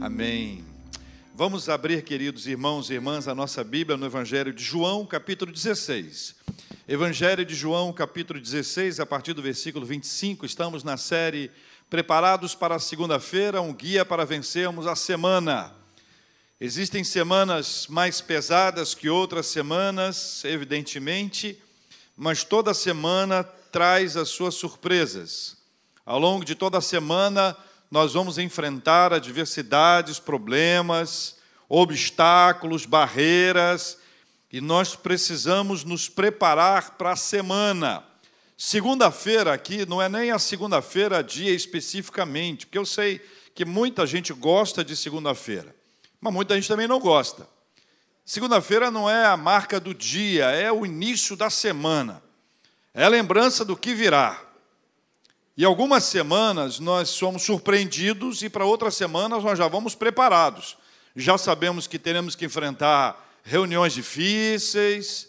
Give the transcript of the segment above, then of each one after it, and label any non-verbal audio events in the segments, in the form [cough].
Amém. Vamos abrir, queridos irmãos e irmãs, a nossa Bíblia no Evangelho de João, capítulo 16. Evangelho de João, capítulo 16, a partir do versículo 25. Estamos na série Preparados para a Segunda-feira, um guia para vencermos a semana. Existem semanas mais pesadas que outras semanas, evidentemente, mas toda semana traz as suas surpresas. Ao longo de toda a semana, nós vamos enfrentar adversidades, problemas, obstáculos, barreiras, e nós precisamos nos preparar para a semana. Segunda-feira aqui não é nem a segunda-feira dia especificamente, porque eu sei que muita gente gosta de segunda-feira, mas muita gente também não gosta. Segunda-feira não é a marca do dia, é o início da semana, é a lembrança do que virá. E algumas semanas nós somos surpreendidos e para outras semanas nós já vamos preparados. Já sabemos que teremos que enfrentar reuniões difíceis,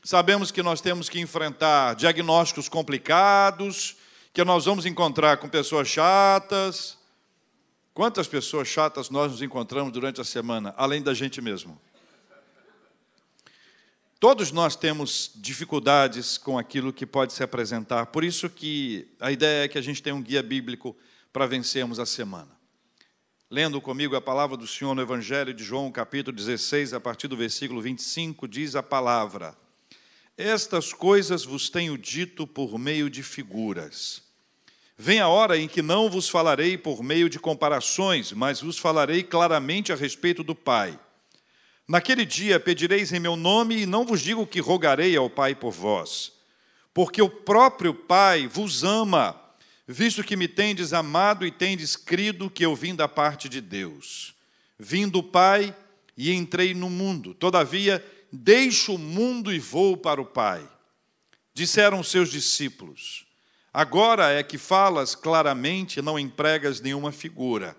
sabemos que nós temos que enfrentar diagnósticos complicados, que nós vamos encontrar com pessoas chatas. Quantas pessoas chatas nós nos encontramos durante a semana, além da gente mesmo? Todos nós temos dificuldades com aquilo que pode se apresentar, por isso que a ideia é que a gente tenha um guia bíblico para vencermos a semana. Lendo comigo a palavra do Senhor no Evangelho de João, capítulo 16, a partir do versículo 25, diz a palavra: Estas coisas vos tenho dito por meio de figuras. Vem a hora em que não vos falarei por meio de comparações, mas vos falarei claramente a respeito do Pai. Naquele dia pedireis em meu nome, e não vos digo que rogarei ao Pai por vós, porque o próprio Pai vos ama, visto que me tendes amado e tendes crido que eu vim da parte de Deus. Vim do Pai e entrei no mundo, todavia deixo o mundo e vou para o Pai. Disseram seus discípulos: Agora é que falas claramente, não empregas nenhuma figura.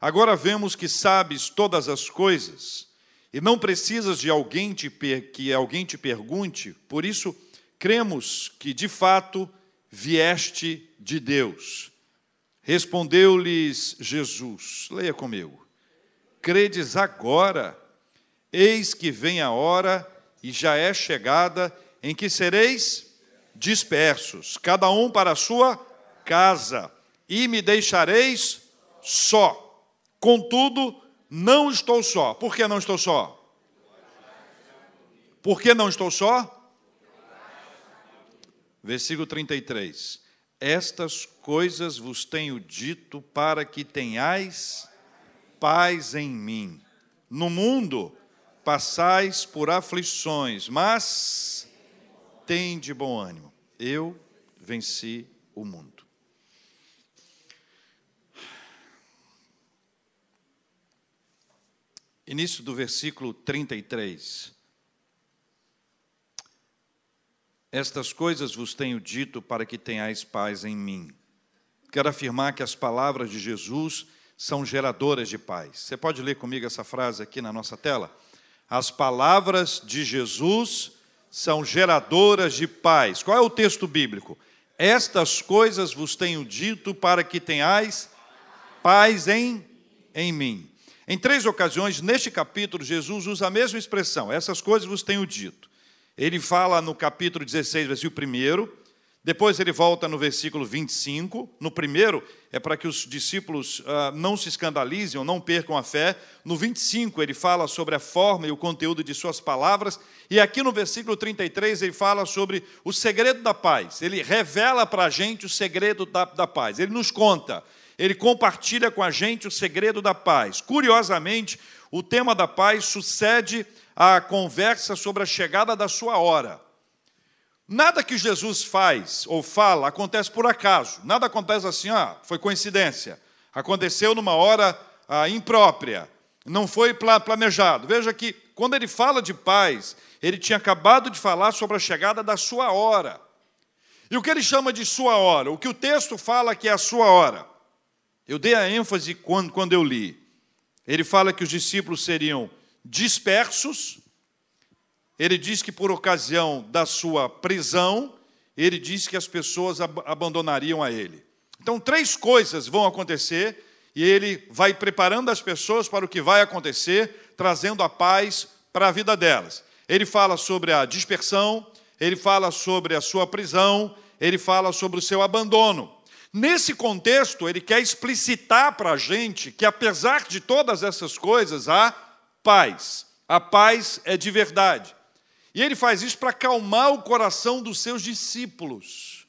Agora vemos que sabes todas as coisas e não precisas de alguém te que alguém te pergunte, por isso cremos que de fato vieste de Deus. Respondeu-lhes Jesus, leia comigo: Credes agora, eis que vem a hora e já é chegada em que sereis dispersos, cada um para a sua casa, e me deixareis só. Contudo, não estou só. Por que não estou só? Por que não estou só? Versículo 33. Estas coisas vos tenho dito para que tenhais paz em mim. No mundo passais por aflições, mas tem de bom ânimo. Eu venci o mundo. Início do versículo 33. Estas coisas vos tenho dito para que tenhais paz em mim. Quero afirmar que as palavras de Jesus são geradoras de paz. Você pode ler comigo essa frase aqui na nossa tela? As palavras de Jesus são geradoras de paz. Qual é o texto bíblico? Estas coisas vos tenho dito para que tenhais paz em, em mim. Em três ocasiões, neste capítulo, Jesus usa a mesma expressão, essas coisas vos tenho dito. Ele fala no capítulo 16, versículo 1, depois ele volta no versículo 25. No primeiro, é para que os discípulos uh, não se escandalizem ou não percam a fé. No 25, ele fala sobre a forma e o conteúdo de suas palavras. E aqui no versículo 33, ele fala sobre o segredo da paz. Ele revela para a gente o segredo da, da paz. Ele nos conta ele compartilha com a gente o segredo da paz. Curiosamente, o tema da paz sucede à conversa sobre a chegada da sua hora. Nada que Jesus faz ou fala acontece por acaso. Nada acontece assim, ah, foi coincidência. Aconteceu numa hora ah, imprópria. Não foi planejado. Veja que quando ele fala de paz, ele tinha acabado de falar sobre a chegada da sua hora. E o que ele chama de sua hora? O que o texto fala que é a sua hora. Eu dei a ênfase quando, quando eu li. Ele fala que os discípulos seriam dispersos. Ele diz que por ocasião da sua prisão, ele diz que as pessoas ab abandonariam a ele. Então, três coisas vão acontecer e ele vai preparando as pessoas para o que vai acontecer, trazendo a paz para a vida delas. Ele fala sobre a dispersão, ele fala sobre a sua prisão, ele fala sobre o seu abandono. Nesse contexto, ele quer explicitar para a gente que, apesar de todas essas coisas, há paz. A paz é de verdade. E ele faz isso para acalmar o coração dos seus discípulos.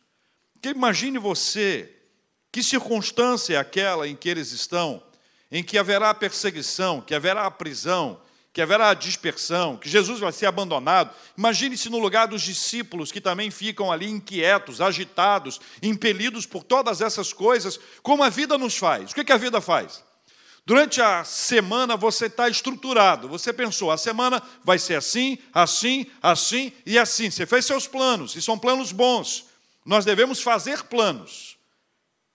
Que imagine você, que circunstância é aquela em que eles estão, em que haverá perseguição, que haverá prisão, que haverá dispersão, que Jesus vai ser abandonado. Imagine-se no lugar dos discípulos que também ficam ali inquietos, agitados, impelidos por todas essas coisas, como a vida nos faz. O que a vida faz? Durante a semana você está estruturado. Você pensou, a semana vai ser assim, assim, assim e assim. Você fez seus planos, e são planos bons. Nós devemos fazer planos.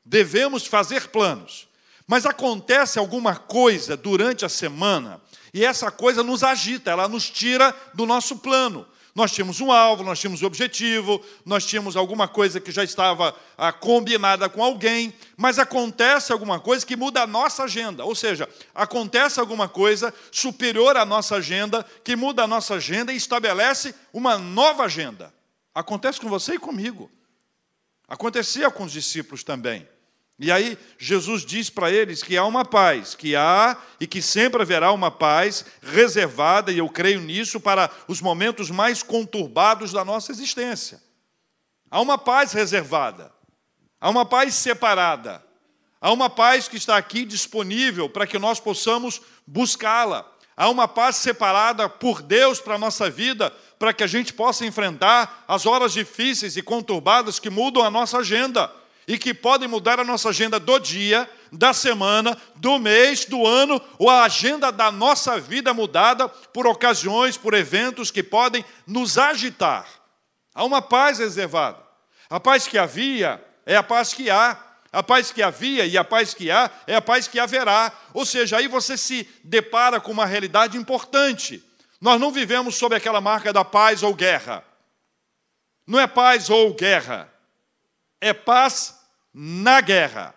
Devemos fazer planos. Mas acontece alguma coisa durante a semana e essa coisa nos agita, ela nos tira do nosso plano. Nós tínhamos um alvo, nós tínhamos um objetivo, nós tínhamos alguma coisa que já estava ah, combinada com alguém, mas acontece alguma coisa que muda a nossa agenda. Ou seja, acontece alguma coisa superior à nossa agenda, que muda a nossa agenda e estabelece uma nova agenda. Acontece com você e comigo. Acontecia com os discípulos também. E aí Jesus diz para eles que há uma paz, que há e que sempre haverá uma paz reservada, e eu creio nisso, para os momentos mais conturbados da nossa existência. Há uma paz reservada, há uma paz separada, há uma paz que está aqui disponível para que nós possamos buscá-la. Há uma paz separada por Deus para a nossa vida, para que a gente possa enfrentar as horas difíceis e conturbadas que mudam a nossa agenda e que podem mudar a nossa agenda do dia, da semana, do mês, do ano, ou a agenda da nossa vida mudada por ocasiões, por eventos que podem nos agitar. Há uma paz reservada. A paz que havia é a paz que há. A paz que havia e a paz que há é a paz que haverá. Ou seja, aí você se depara com uma realidade importante. Nós não vivemos sob aquela marca da paz ou guerra. Não é paz ou guerra. É paz na guerra.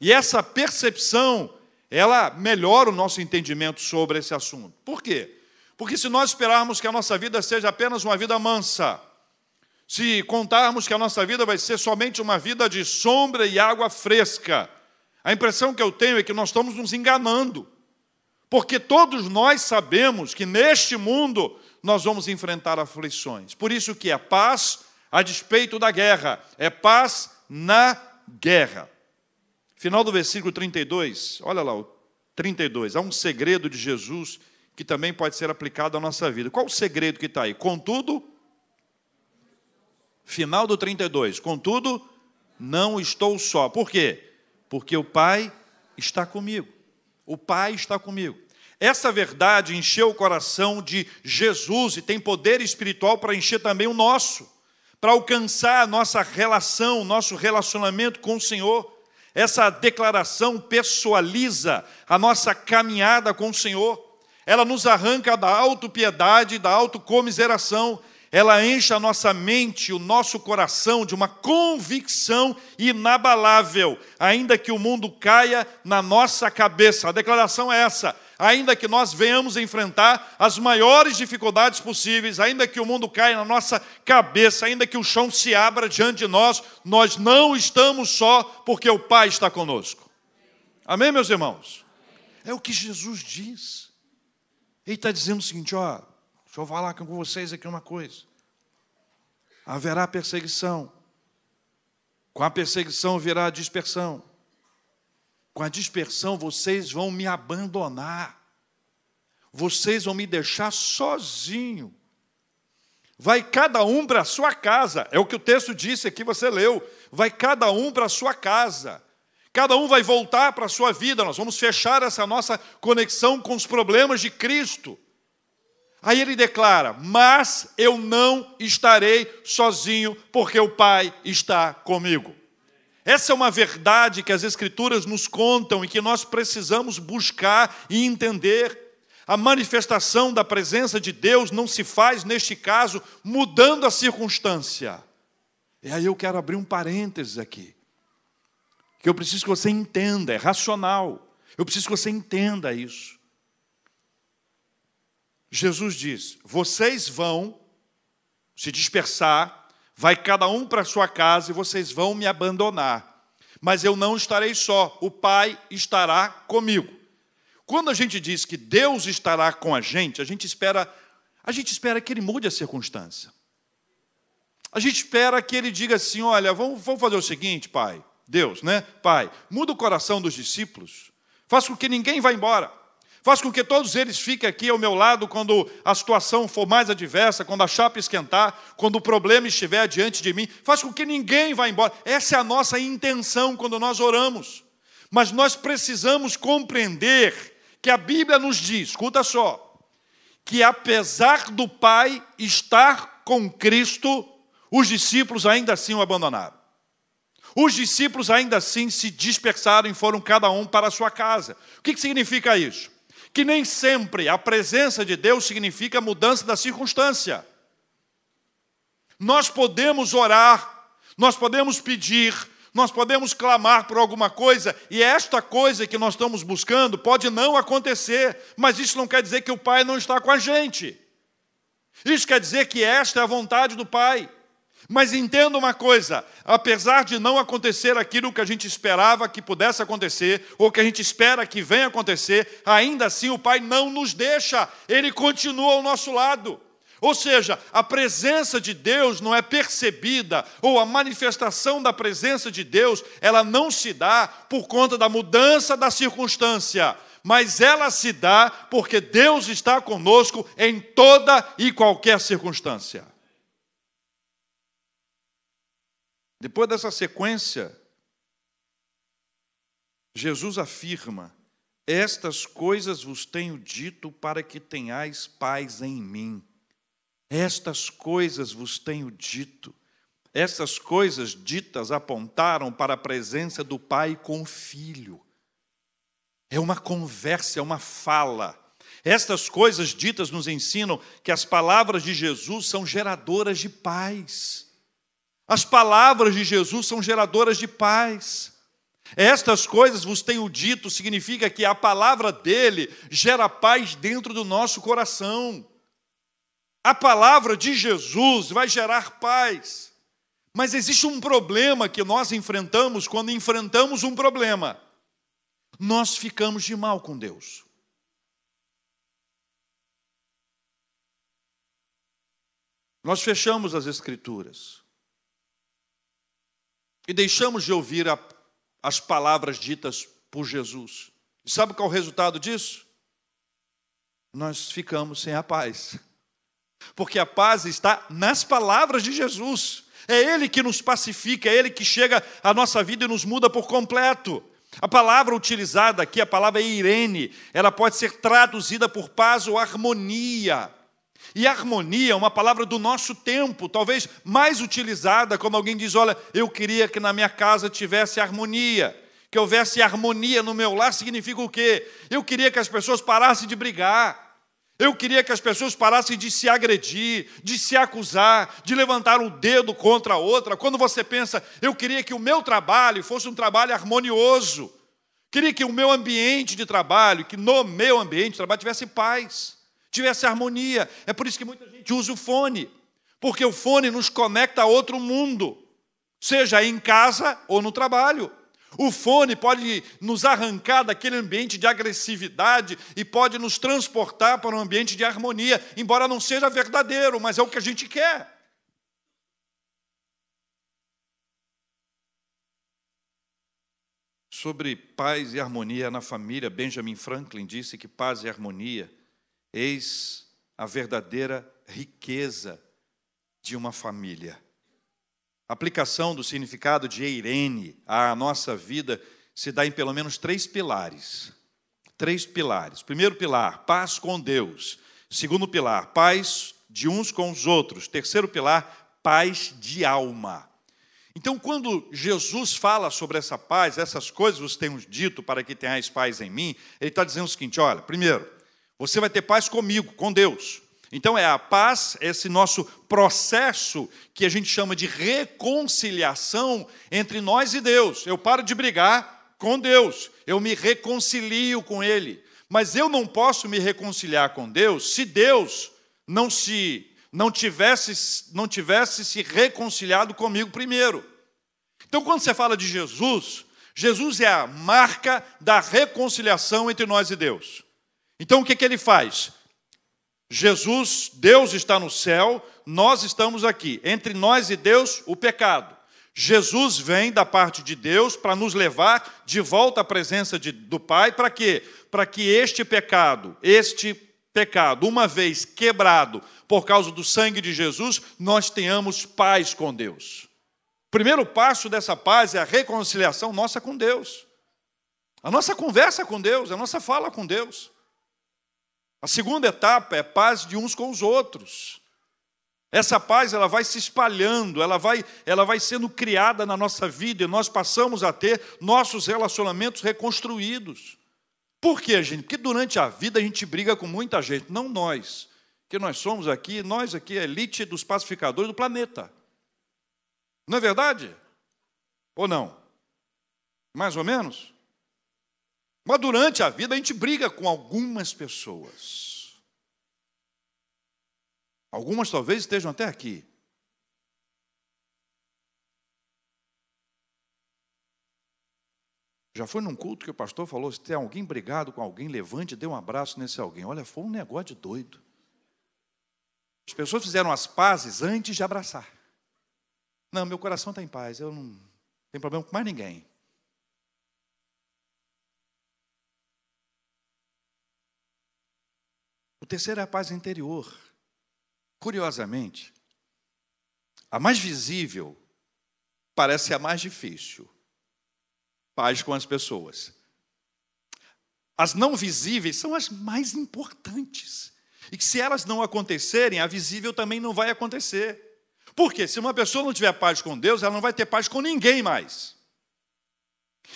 E essa percepção, ela melhora o nosso entendimento sobre esse assunto. Por quê? Porque se nós esperarmos que a nossa vida seja apenas uma vida mansa, se contarmos que a nossa vida vai ser somente uma vida de sombra e água fresca, a impressão que eu tenho é que nós estamos nos enganando. Porque todos nós sabemos que neste mundo nós vamos enfrentar aflições. Por isso que é paz a despeito da guerra, é paz na guerra. Final do versículo 32, olha lá, o 32. Há um segredo de Jesus que também pode ser aplicado à nossa vida. Qual o segredo que está aí? Contudo, final do 32, contudo, não estou só. Por quê? Porque o Pai está comigo. O Pai está comigo. Essa verdade encheu o coração de Jesus e tem poder espiritual para encher também o nosso para alcançar a nossa relação, nosso relacionamento com o Senhor. Essa declaração pessoaliza a nossa caminhada com o Senhor. Ela nos arranca da autopiedade, da autocomiseração. Ela enche a nossa mente, o nosso coração de uma convicção inabalável, ainda que o mundo caia na nossa cabeça. A declaração é essa: ainda que nós venhamos enfrentar as maiores dificuldades possíveis, ainda que o mundo caia na nossa cabeça, ainda que o chão se abra diante de nós, nós não estamos só porque o Pai está conosco. Amém, meus irmãos? É o que Jesus diz. Ele está dizendo o seguinte: ó, deixa eu falar com vocês aqui uma coisa. Haverá perseguição. Com a perseguição virá a dispersão. Com a dispersão, vocês vão me abandonar. Vocês vão me deixar sozinho. Vai cada um para a sua casa. É o que o texto disse aqui, você leu. Vai cada um para a sua casa. Cada um vai voltar para a sua vida. Nós vamos fechar essa nossa conexão com os problemas de Cristo. Aí ele declara: Mas eu não estarei sozinho, porque o Pai está comigo. Essa é uma verdade que as Escrituras nos contam e que nós precisamos buscar e entender. A manifestação da presença de Deus não se faz, neste caso, mudando a circunstância. E aí eu quero abrir um parênteses aqui. que eu preciso que você entenda, é racional. Eu preciso que você entenda isso. Jesus diz: vocês vão se dispersar, vai cada um para sua casa e vocês vão me abandonar. Mas eu não estarei só, o Pai estará comigo. Quando a gente diz que Deus estará com a gente, a gente espera, a gente espera que ele mude a circunstância. A gente espera que ele diga assim: olha, vamos, vamos fazer o seguinte, pai, Deus, né? Pai, muda o coração dos discípulos, faça com que ninguém vá embora. Faz com que todos eles fiquem aqui ao meu lado quando a situação for mais adversa, quando a chapa esquentar, quando o problema estiver diante de mim. Faz com que ninguém vá embora. Essa é a nossa intenção quando nós oramos. Mas nós precisamos compreender que a Bíblia nos diz, escuta só, que apesar do Pai estar com Cristo, os discípulos ainda assim o abandonaram. Os discípulos ainda assim se dispersaram e foram cada um para a sua casa. O que significa isso? Que nem sempre a presença de Deus significa mudança da circunstância. Nós podemos orar, nós podemos pedir, nós podemos clamar por alguma coisa, e esta coisa que nós estamos buscando pode não acontecer, mas isso não quer dizer que o Pai não está com a gente. Isso quer dizer que esta é a vontade do Pai. Mas entenda uma coisa: apesar de não acontecer aquilo que a gente esperava que pudesse acontecer, ou que a gente espera que venha acontecer, ainda assim o Pai não nos deixa, Ele continua ao nosso lado. Ou seja, a presença de Deus não é percebida, ou a manifestação da presença de Deus, ela não se dá por conta da mudança da circunstância, mas ela se dá porque Deus está conosco em toda e qualquer circunstância. Depois dessa sequência, Jesus afirma: Estas coisas vos tenho dito para que tenhais paz em mim. Estas coisas vos tenho dito. Estas coisas ditas apontaram para a presença do Pai com o Filho. É uma conversa, é uma fala. Estas coisas ditas nos ensinam que as palavras de Jesus são geradoras de paz. As palavras de Jesus são geradoras de paz. Estas coisas vos tenho dito significa que a palavra dele gera paz dentro do nosso coração. A palavra de Jesus vai gerar paz. Mas existe um problema que nós enfrentamos quando enfrentamos um problema. Nós ficamos de mal com Deus. Nós fechamos as Escrituras e deixamos de ouvir a, as palavras ditas por Jesus. E sabe qual é o resultado disso? Nós ficamos sem a paz. Porque a paz está nas palavras de Jesus. É Ele que nos pacifica, é Ele que chega à nossa vida e nos muda por completo. A palavra utilizada aqui, a palavra Irene, ela pode ser traduzida por paz ou harmonia. E harmonia é uma palavra do nosso tempo, talvez mais utilizada quando alguém diz: Olha, eu queria que na minha casa tivesse harmonia. Que houvesse harmonia no meu lar significa o quê? Eu queria que as pessoas parassem de brigar. Eu queria que as pessoas parassem de se agredir, de se acusar, de levantar o dedo contra a outra. Quando você pensa, eu queria que o meu trabalho fosse um trabalho harmonioso. Queria que o meu ambiente de trabalho, que no meu ambiente de trabalho tivesse paz tivesse harmonia. É por isso que muita gente usa o fone, porque o fone nos conecta a outro mundo, seja em casa ou no trabalho. O fone pode nos arrancar daquele ambiente de agressividade e pode nos transportar para um ambiente de harmonia, embora não seja verdadeiro, mas é o que a gente quer. Sobre paz e harmonia na família, Benjamin Franklin disse que paz e harmonia Eis a verdadeira riqueza de uma família. A aplicação do significado de Eirene à nossa vida se dá em pelo menos três pilares. Três pilares. Primeiro pilar, paz com Deus. Segundo pilar, paz de uns com os outros. Terceiro pilar, paz de alma. Então, quando Jesus fala sobre essa paz, essas coisas vos tenho dito para que tenhais paz em mim, ele está dizendo o seguinte: olha, primeiro, você vai ter paz comigo, com Deus. Então é a paz, esse nosso processo que a gente chama de reconciliação entre nós e Deus. Eu paro de brigar com Deus, eu me reconcilio com Ele. Mas eu não posso me reconciliar com Deus se Deus não se não tivesse não tivesse se reconciliado comigo primeiro. Então quando você fala de Jesus, Jesus é a marca da reconciliação entre nós e Deus. Então o que, que ele faz? Jesus, Deus está no céu, nós estamos aqui. Entre nós e Deus, o pecado. Jesus vem da parte de Deus para nos levar de volta à presença de, do Pai, para quê? Para que este pecado, este pecado, uma vez quebrado por causa do sangue de Jesus, nós tenhamos paz com Deus. O primeiro passo dessa paz é a reconciliação nossa com Deus. A nossa conversa com Deus, a nossa fala com Deus. A segunda etapa é paz de uns com os outros. Essa paz ela vai se espalhando, ela vai, ela vai sendo criada na nossa vida e nós passamos a ter nossos relacionamentos reconstruídos. Por quê, gente? Porque durante a vida a gente briga com muita gente, não nós, que nós somos aqui, nós aqui, a elite dos pacificadores do planeta. Não é verdade? Ou não? Mais ou menos? Mas durante a vida a gente briga com algumas pessoas. Algumas talvez estejam até aqui. Já foi num culto que o pastor falou: se tem alguém brigado com alguém, levante e dê um abraço nesse alguém. Olha, foi um negócio de doido. As pessoas fizeram as pazes antes de abraçar. Não, meu coração está em paz, eu não tenho problema com mais ninguém. O terceiro é a paz interior. Curiosamente, a mais visível parece a mais difícil. Paz com as pessoas. As não visíveis são as mais importantes. E que se elas não acontecerem, a visível também não vai acontecer. Porque se uma pessoa não tiver paz com Deus, ela não vai ter paz com ninguém mais.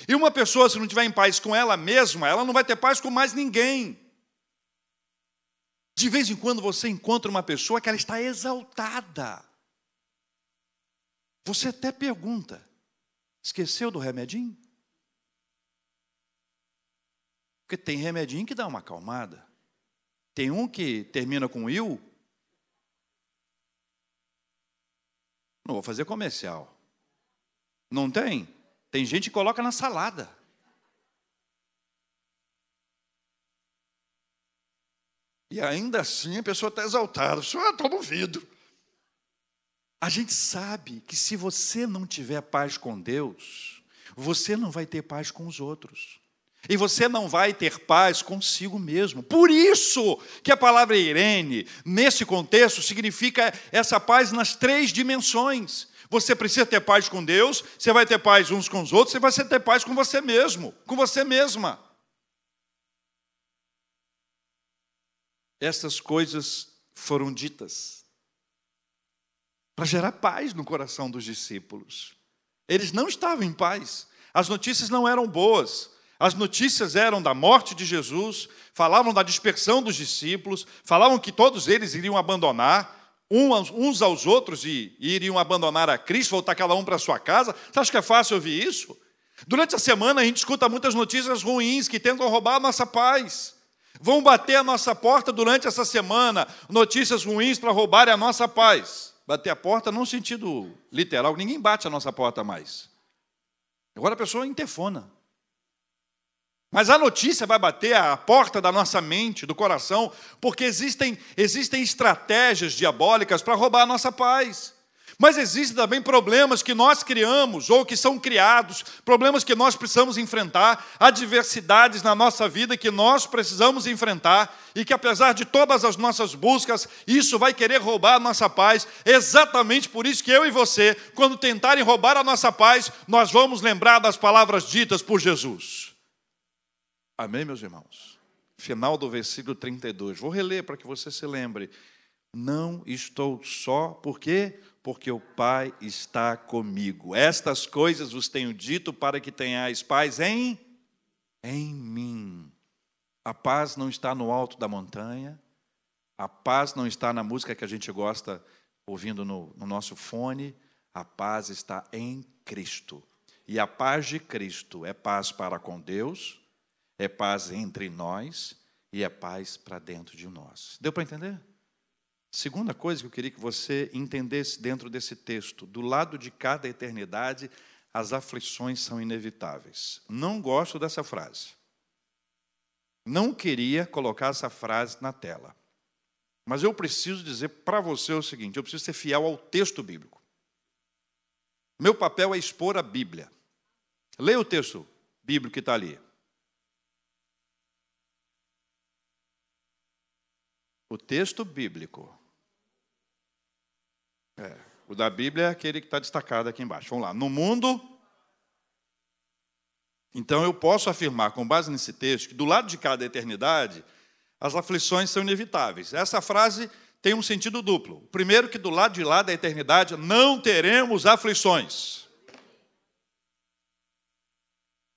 E uma pessoa, se não tiver em paz com ela mesma, ela não vai ter paz com mais ninguém. De vez em quando você encontra uma pessoa que ela está exaltada. Você até pergunta: esqueceu do remedinho? Porque tem remedinho que dá uma acalmada. Tem um que termina com il. Não vou fazer comercial. Não tem? Tem gente que coloca na salada. E ainda assim a pessoa está exaltada. Só estou movido. A gente sabe que se você não tiver paz com Deus, você não vai ter paz com os outros. E você não vai ter paz consigo mesmo. Por isso que a palavra Irene, nesse contexto, significa essa paz nas três dimensões. Você precisa ter paz com Deus, você vai ter paz uns com os outros, você vai ter paz com você mesmo, com você mesma. Essas coisas foram ditas para gerar paz no coração dos discípulos. Eles não estavam em paz, as notícias não eram boas. As notícias eram da morte de Jesus, falavam da dispersão dos discípulos, falavam que todos eles iriam abandonar uns aos outros e iriam abandonar a Cristo, voltar cada um para sua casa. Você acha que é fácil ouvir isso? Durante a semana a gente escuta muitas notícias ruins que tentam roubar a nossa paz. Vão bater a nossa porta durante essa semana, notícias ruins para roubarem a nossa paz. Bater a porta não no sentido literal, ninguém bate a nossa porta mais. Agora a pessoa interfona. Mas a notícia vai bater a porta da nossa mente, do coração, porque existem, existem estratégias diabólicas para roubar a nossa paz. Mas existem também problemas que nós criamos ou que são criados, problemas que nós precisamos enfrentar, adversidades na nossa vida que nós precisamos enfrentar e que, apesar de todas as nossas buscas, isso vai querer roubar a nossa paz. Exatamente por isso que eu e você, quando tentarem roubar a nossa paz, nós vamos lembrar das palavras ditas por Jesus. Amém, meus irmãos? Final do versículo 32. Vou reler para que você se lembre. Não estou só, por quê? Porque o Pai está comigo. Estas coisas vos tenho dito para que tenhais paz em em mim. A paz não está no alto da montanha, A paz não está na música que a gente gosta ouvindo no, no nosso fone, a paz está em Cristo. E a paz de Cristo é paz para com Deus, é paz entre nós e é paz para dentro de nós. Deu para entender? Segunda coisa que eu queria que você entendesse dentro desse texto: do lado de cada eternidade, as aflições são inevitáveis. Não gosto dessa frase. Não queria colocar essa frase na tela. Mas eu preciso dizer para você o seguinte: eu preciso ser fiel ao texto bíblico. Meu papel é expor a Bíblia. Leia o texto bíblico que está ali. O texto bíblico. É, o da Bíblia é aquele que está destacado aqui embaixo. Vamos lá. No mundo. Então eu posso afirmar, com base nesse texto, que do lado de cada eternidade, as aflições são inevitáveis. Essa frase tem um sentido duplo. Primeiro, que do lado de lá da eternidade não teremos aflições.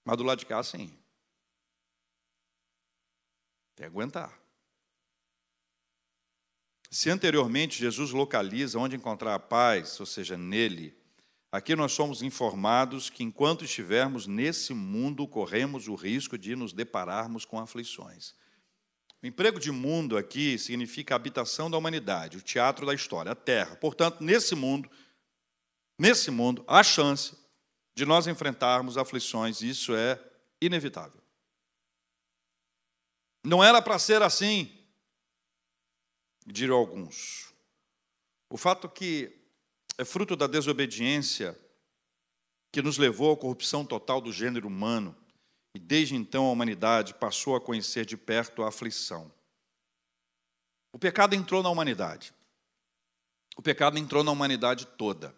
Mas do lado de cá, sim. Tem que aguentar. Se anteriormente Jesus localiza onde encontrar a paz, ou seja, nele, aqui nós somos informados que enquanto estivermos nesse mundo, corremos o risco de nos depararmos com aflições. O emprego de mundo aqui significa a habitação da humanidade, o teatro da história, a terra. Portanto, nesse mundo, nesse mundo, há chance de nós enfrentarmos aflições, e isso é inevitável. Não era para ser assim, dirão alguns. O fato que é fruto da desobediência que nos levou à corrupção total do gênero humano, e desde então a humanidade passou a conhecer de perto a aflição. O pecado entrou na humanidade. O pecado entrou na humanidade toda.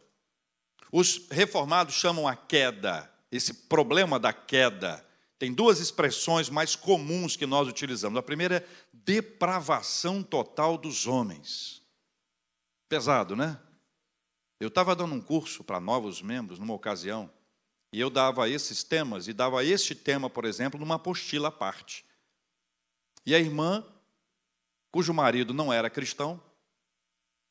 Os reformados chamam a queda, esse problema da queda. Tem duas expressões mais comuns que nós utilizamos. A primeira é depravação total dos homens. Pesado, né? Eu estava dando um curso para novos membros numa ocasião e eu dava esses temas, e dava este tema, por exemplo, numa apostila à parte. E a irmã, cujo marido não era cristão,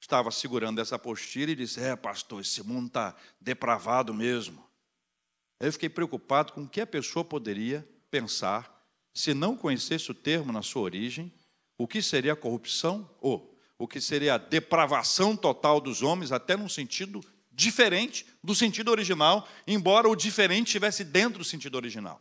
estava segurando essa apostila e disse: É, pastor, esse mundo está depravado mesmo. Eu fiquei preocupado com o que a pessoa poderia pensar se não conhecesse o termo na sua origem, o que seria a corrupção ou o que seria a depravação total dos homens, até num sentido diferente do sentido original, embora o diferente estivesse dentro do sentido original.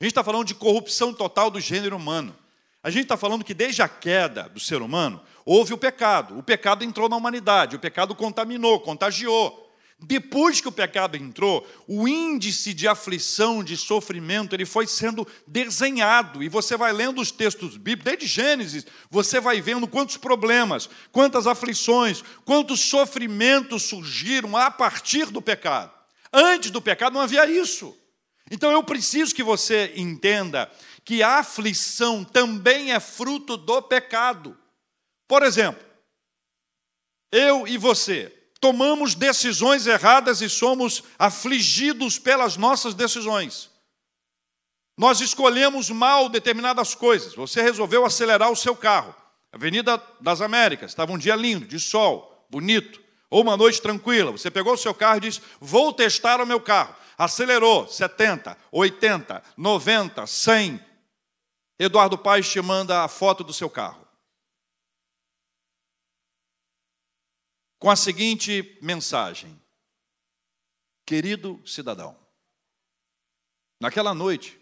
A gente está falando de corrupção total do gênero humano. A gente está falando que desde a queda do ser humano, houve o pecado. O pecado entrou na humanidade, o pecado contaminou, contagiou. Depois que o pecado entrou, o índice de aflição, de sofrimento, ele foi sendo desenhado. E você vai lendo os textos bíblicos, desde Gênesis, você vai vendo quantos problemas, quantas aflições, quantos sofrimentos surgiram a partir do pecado. Antes do pecado não havia isso. Então eu preciso que você entenda que a aflição também é fruto do pecado. Por exemplo, eu e você, tomamos decisões erradas e somos afligidos pelas nossas decisões. Nós escolhemos mal determinadas coisas. Você resolveu acelerar o seu carro. Avenida das Américas, estava um dia lindo, de sol, bonito, ou uma noite tranquila. Você pegou o seu carro e disse: Vou testar o meu carro. Acelerou 70, 80, 90, 100. Eduardo Paes te manda a foto do seu carro. Com a seguinte mensagem: Querido cidadão, naquela noite,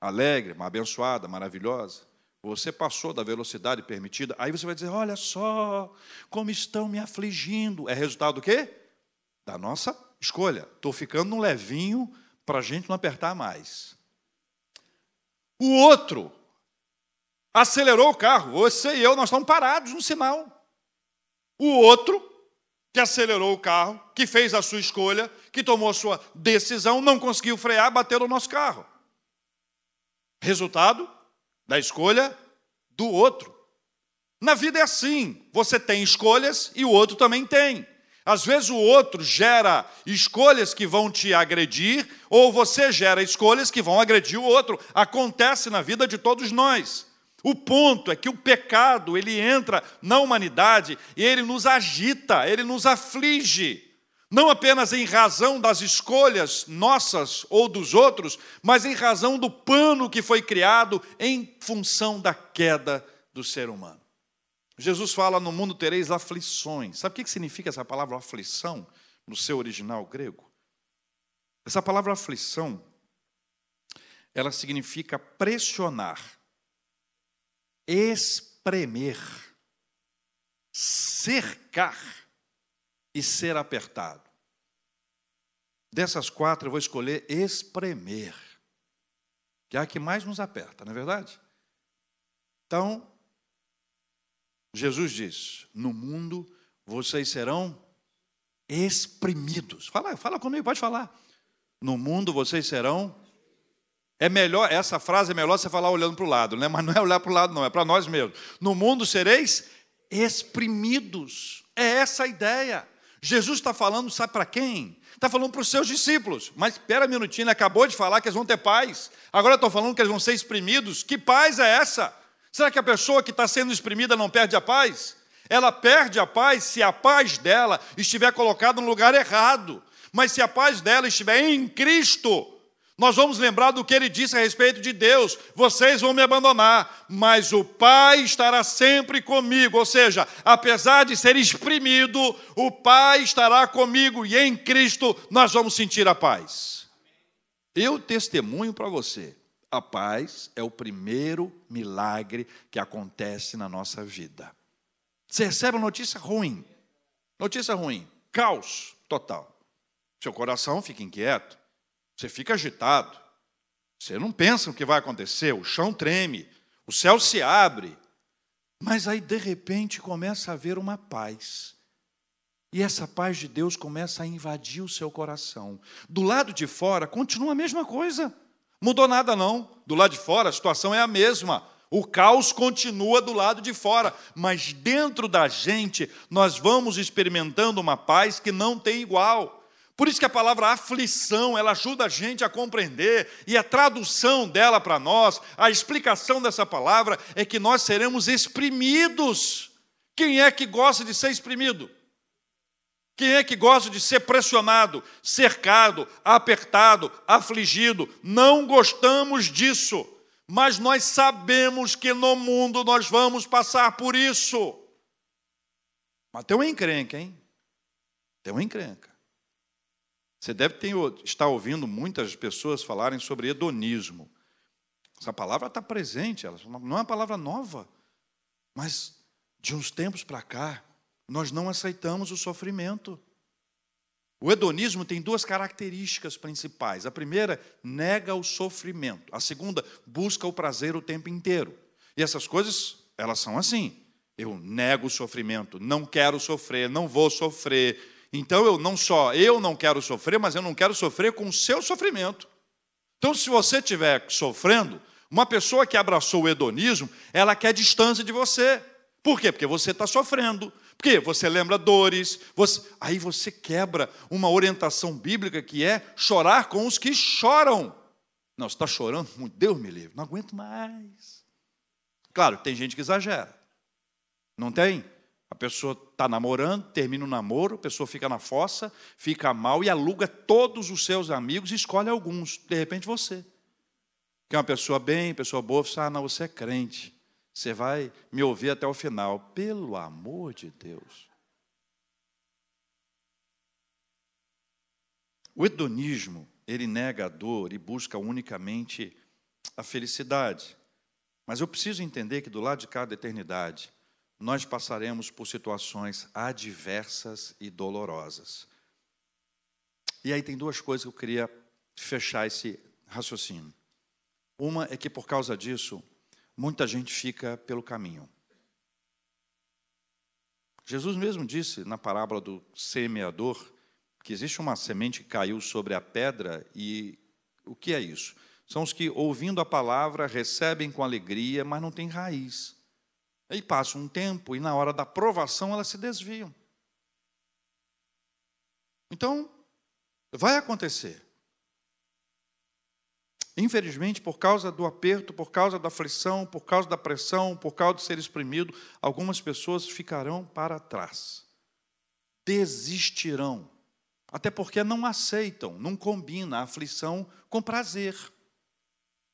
alegre, abençoada, maravilhosa, você passou da velocidade permitida, aí você vai dizer: Olha só, como estão me afligindo. É resultado do quê? Da nossa escolha. Estou ficando um levinho para a gente não apertar mais. O outro acelerou o carro, você e eu, nós estamos parados no sinal. O outro, que acelerou o carro, que fez a sua escolha, que tomou a sua decisão, não conseguiu frear, bateu no nosso carro. Resultado da escolha do outro. Na vida é assim: você tem escolhas e o outro também tem. Às vezes o outro gera escolhas que vão te agredir, ou você gera escolhas que vão agredir o outro. Acontece na vida de todos nós. O ponto é que o pecado, ele entra na humanidade e ele nos agita, ele nos aflige. Não apenas em razão das escolhas nossas ou dos outros, mas em razão do pano que foi criado em função da queda do ser humano. Jesus fala: No mundo tereis aflições. Sabe o que significa essa palavra aflição no seu original grego? Essa palavra aflição, ela significa pressionar, espremer, cercar e ser apertado. Dessas quatro, eu vou escolher espremer, que é a que mais nos aperta, não é verdade? Então, Jesus diz: No mundo vocês serão exprimidos. Fala, fala comigo, pode falar. No mundo vocês serão. É melhor, essa frase é melhor você falar olhando para o lado, né? mas não é olhar para o lado, não, é para nós mesmos. No mundo sereis exprimidos. É essa a ideia. Jesus está falando, sabe para quem? Está falando para os seus discípulos. Mas espera um minutinho, ele acabou de falar que eles vão ter paz. Agora estou falando que eles vão ser exprimidos. Que paz é essa? Será que a pessoa que está sendo exprimida não perde a paz? Ela perde a paz se a paz dela estiver colocada no lugar errado. Mas se a paz dela estiver em Cristo, nós vamos lembrar do que ele disse a respeito de Deus: vocês vão me abandonar, mas o Pai estará sempre comigo. Ou seja, apesar de ser exprimido, o Pai estará comigo e em Cristo nós vamos sentir a paz. Eu testemunho para você: a paz é o primeiro milagre que acontece na nossa vida. Você recebe uma notícia ruim, notícia ruim, caos total. Seu coração fica inquieto você fica agitado. Você não pensa o que vai acontecer, o chão treme, o céu se abre. Mas aí, de repente, começa a haver uma paz. E essa paz de Deus começa a invadir o seu coração. Do lado de fora, continua a mesma coisa. Mudou nada, não. Do lado de fora, a situação é a mesma. O caos continua do lado de fora, mas dentro da gente, nós vamos experimentando uma paz que não tem igual. Por isso que a palavra aflição, ela ajuda a gente a compreender, e a tradução dela para nós, a explicação dessa palavra é que nós seremos exprimidos. Quem é que gosta de ser exprimido? Quem é que gosta de ser pressionado, cercado, apertado, afligido? Não gostamos disso, mas nós sabemos que no mundo nós vamos passar por isso. Mas tem uma encrenca, hein? Tem uma encrenca. Você deve ter, estar ouvindo muitas pessoas falarem sobre hedonismo. Essa palavra está presente, ela não é uma palavra nova. Mas de uns tempos para cá, nós não aceitamos o sofrimento. O hedonismo tem duas características principais. A primeira, nega o sofrimento. A segunda, busca o prazer o tempo inteiro. E essas coisas, elas são assim. Eu nego o sofrimento, não quero sofrer, não vou sofrer, então eu não só eu não quero sofrer, mas eu não quero sofrer com o seu sofrimento. Então, se você estiver sofrendo, uma pessoa que abraçou o hedonismo, ela quer distância de você. Por quê? Porque você está sofrendo. Porque você lembra dores. Você... Aí você quebra uma orientação bíblica que é chorar com os que choram. Não, você está chorando Deus me livre, não aguento mais. Claro, tem gente que exagera. Não tem? A pessoa está namorando, termina o namoro, a pessoa fica na fossa, fica mal e aluga todos os seus amigos e escolhe alguns. De repente você. Que é uma pessoa bem, pessoa boa, você, ah, não, você é crente. Você vai me ouvir até o final. Pelo amor de Deus. O hedonismo, ele nega a dor e busca unicamente a felicidade. Mas eu preciso entender que do lado de cada eternidade, nós passaremos por situações adversas e dolorosas. E aí tem duas coisas que eu queria fechar esse raciocínio. Uma é que por causa disso, muita gente fica pelo caminho. Jesus mesmo disse na parábola do semeador que existe uma semente que caiu sobre a pedra e o que é isso? São os que, ouvindo a palavra, recebem com alegria, mas não têm raiz. Aí passa um tempo e na hora da provação elas se desviam. Então, vai acontecer. Infelizmente, por causa do aperto, por causa da aflição, por causa da pressão, por causa de ser exprimido, algumas pessoas ficarão para trás. Desistirão. Até porque não aceitam, não combina a aflição com prazer.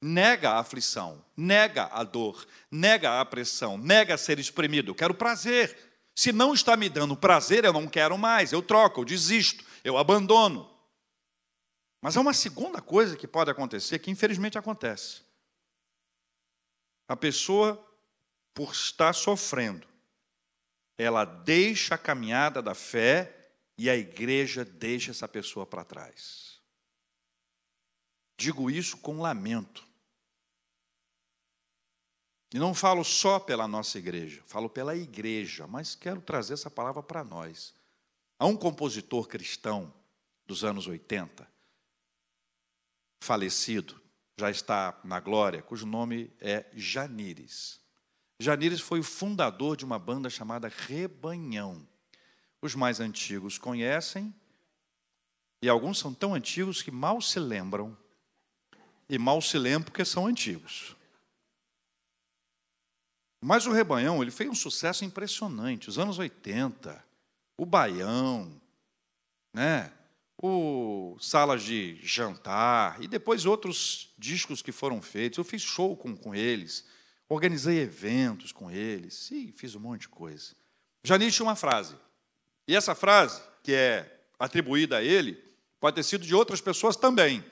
Nega a aflição, nega a dor, nega a pressão, nega ser exprimido. Eu quero prazer. Se não está me dando prazer, eu não quero mais, eu troco, eu desisto, eu abandono. Mas há uma segunda coisa que pode acontecer, que infelizmente acontece. A pessoa, por estar sofrendo, ela deixa a caminhada da fé e a igreja deixa essa pessoa para trás. Digo isso com lamento. E não falo só pela nossa igreja, falo pela igreja, mas quero trazer essa palavra para nós. Há um compositor cristão dos anos 80 falecido, já está na glória, cujo nome é Janires. Janires foi o fundador de uma banda chamada Rebanhão. Os mais antigos conhecem, e alguns são tão antigos que mal se lembram, e mal se lembram porque são antigos. Mas o Rebanhão ele fez um sucesso impressionante, os anos 80, o Baião, né? o Salas de Jantar, e depois outros discos que foram feitos. Eu fiz show com, com eles, organizei eventos com eles, e fiz um monte de coisa. Janir tinha uma frase, e essa frase, que é atribuída a ele, pode ter sido de outras pessoas também.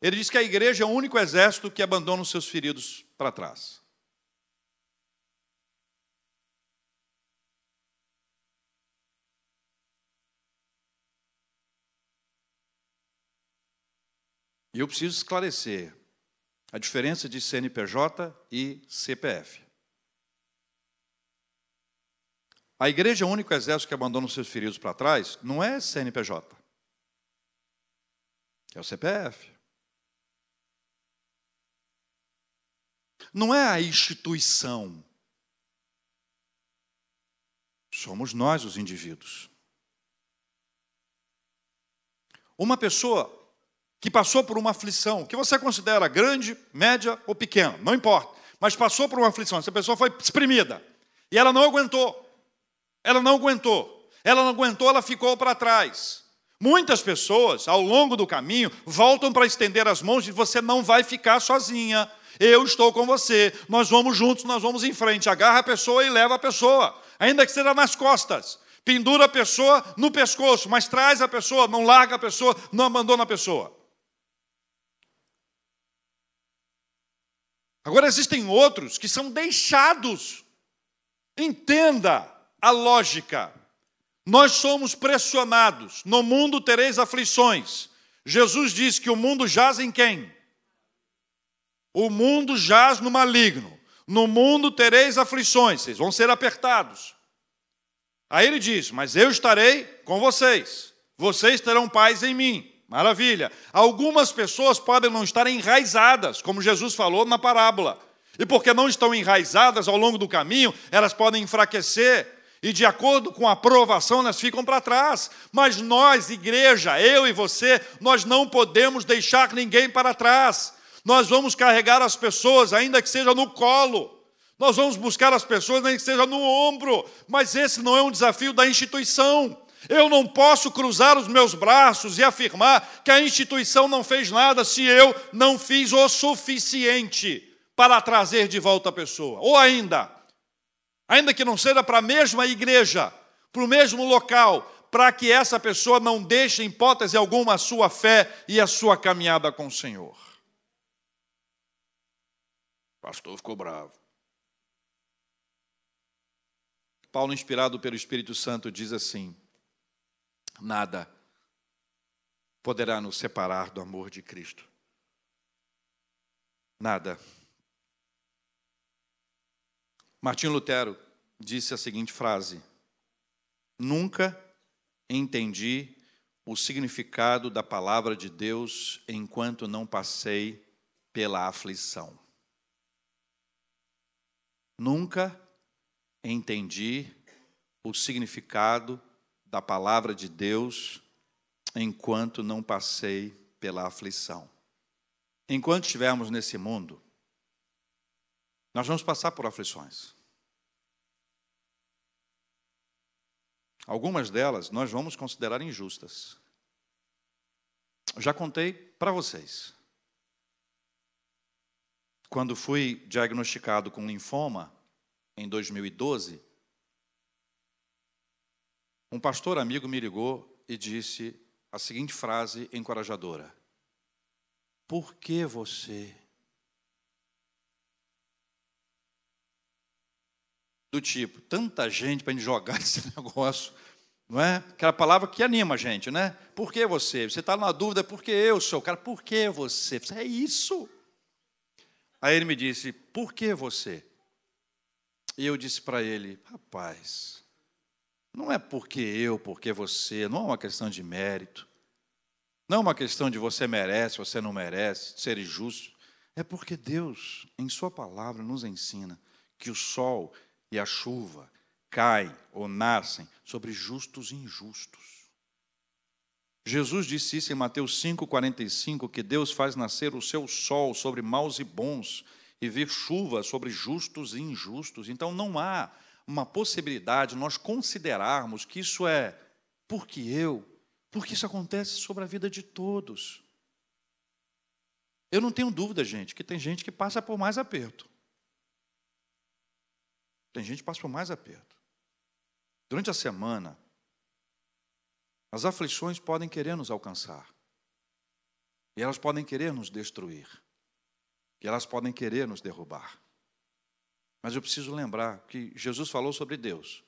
Ele diz que a igreja é o único exército que abandona os seus feridos para trás. E eu preciso esclarecer a diferença de CNPJ e CPF. A igreja é o único exército que abandona os seus feridos para trás, não é CNPJ. É o CPF. Não é a instituição. Somos nós os indivíduos. Uma pessoa que passou por uma aflição, que você considera grande, média ou pequena, não importa, mas passou por uma aflição, essa pessoa foi exprimida e ela não aguentou. Ela não aguentou. Ela não aguentou, ela ficou para trás. Muitas pessoas, ao longo do caminho, voltam para estender as mãos e você não vai ficar sozinha. Eu estou com você. Nós vamos juntos, nós vamos em frente. Agarra a pessoa e leva a pessoa, ainda que seja nas costas. Pendura a pessoa no pescoço, mas traz a pessoa, não larga a pessoa, não abandona a pessoa. Agora existem outros que são deixados. Entenda a lógica. Nós somos pressionados. No mundo tereis aflições. Jesus diz que o mundo jaz em quem? O mundo jaz no maligno. No mundo tereis aflições, vocês vão ser apertados. Aí ele diz: Mas eu estarei com vocês, vocês terão paz em mim. Maravilha. Algumas pessoas podem não estar enraizadas, como Jesus falou na parábola. E porque não estão enraizadas ao longo do caminho, elas podem enfraquecer. E de acordo com a aprovação, elas ficam para trás. Mas nós, igreja, eu e você, nós não podemos deixar ninguém para trás. Nós vamos carregar as pessoas, ainda que seja no colo. Nós vamos buscar as pessoas, ainda que seja no ombro. Mas esse não é um desafio da instituição. Eu não posso cruzar os meus braços e afirmar que a instituição não fez nada se eu não fiz o suficiente para trazer de volta a pessoa. Ou ainda, ainda que não seja para a mesma igreja, para o mesmo local, para que essa pessoa não deixe, em hipótese alguma, a sua fé e a sua caminhada com o Senhor. Pastor ficou bravo. Paulo, inspirado pelo Espírito Santo, diz assim: nada poderá nos separar do amor de Cristo. Nada. Martim Lutero disse a seguinte frase: Nunca entendi o significado da palavra de Deus enquanto não passei pela aflição. Nunca entendi o significado da palavra de Deus enquanto não passei pela aflição. enquanto estivermos nesse mundo, nós vamos passar por aflições. Algumas delas nós vamos considerar injustas. Já contei para vocês. Quando fui diagnosticado com linfoma, em 2012, um pastor amigo me ligou e disse a seguinte frase encorajadora: Por que você? Do tipo, tanta gente para a gente jogar [laughs] esse negócio, não é? Aquela palavra que anima a gente, né? Por que você? Você está na dúvida, por que eu sou? Cara, por que você? É isso. Aí ele me disse, por que você? E eu disse para ele, rapaz, não é porque eu, porque você, não é uma questão de mérito. Não é uma questão de você merece, você não merece, de ser injusto. É porque Deus, em Sua palavra, nos ensina que o sol e a chuva caem ou nascem sobre justos e injustos. Jesus disse isso em Mateus 5,45, que Deus faz nascer o seu sol sobre maus e bons e vir chuva sobre justos e injustos. Então não há uma possibilidade de nós considerarmos que isso é porque eu, porque isso acontece sobre a vida de todos. Eu não tenho dúvida, gente, que tem gente que passa por mais aperto. Tem gente que passa por mais aperto. Durante a semana, as aflições podem querer nos alcançar. E elas podem querer nos destruir. E elas podem querer nos derrubar. Mas eu preciso lembrar que Jesus falou sobre Deus.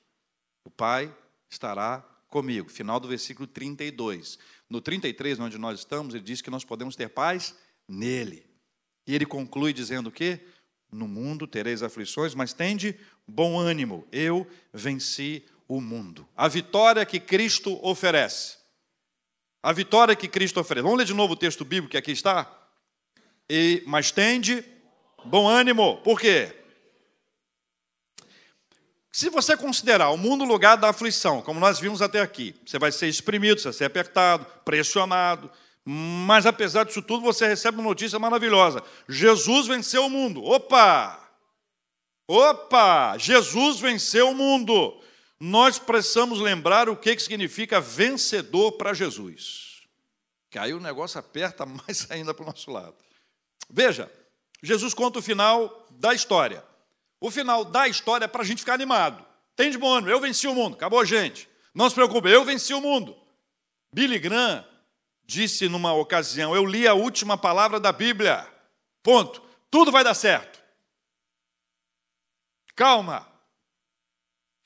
O Pai estará comigo. Final do versículo 32. No 33, onde nós estamos, ele diz que nós podemos ter paz nele. E ele conclui dizendo o quê? No mundo tereis aflições, mas tende bom ânimo. Eu venci o mundo. A vitória que Cristo oferece. A vitória que Cristo oferece. Vamos ler de novo o texto bíblico que aqui está? E, mas tende bom ânimo. Por quê? Se você considerar o mundo lugar da aflição, como nós vimos até aqui, você vai ser exprimido, você vai ser apertado, pressionado, mas apesar disso tudo, você recebe uma notícia maravilhosa: Jesus venceu o mundo. Opa! Opa! Jesus venceu o mundo. Nós precisamos lembrar o que significa vencedor para Jesus. Que aí o negócio aperta [laughs] mais ainda para o nosso lado. Veja, Jesus conta o final da história. O final da história é para a gente ficar animado. Tem de bom ânimo, eu venci o mundo, acabou, gente. Não se preocupe, eu venci o mundo. Billy Graham disse numa ocasião: Eu li a última palavra da Bíblia. Ponto. Tudo vai dar certo. Calma.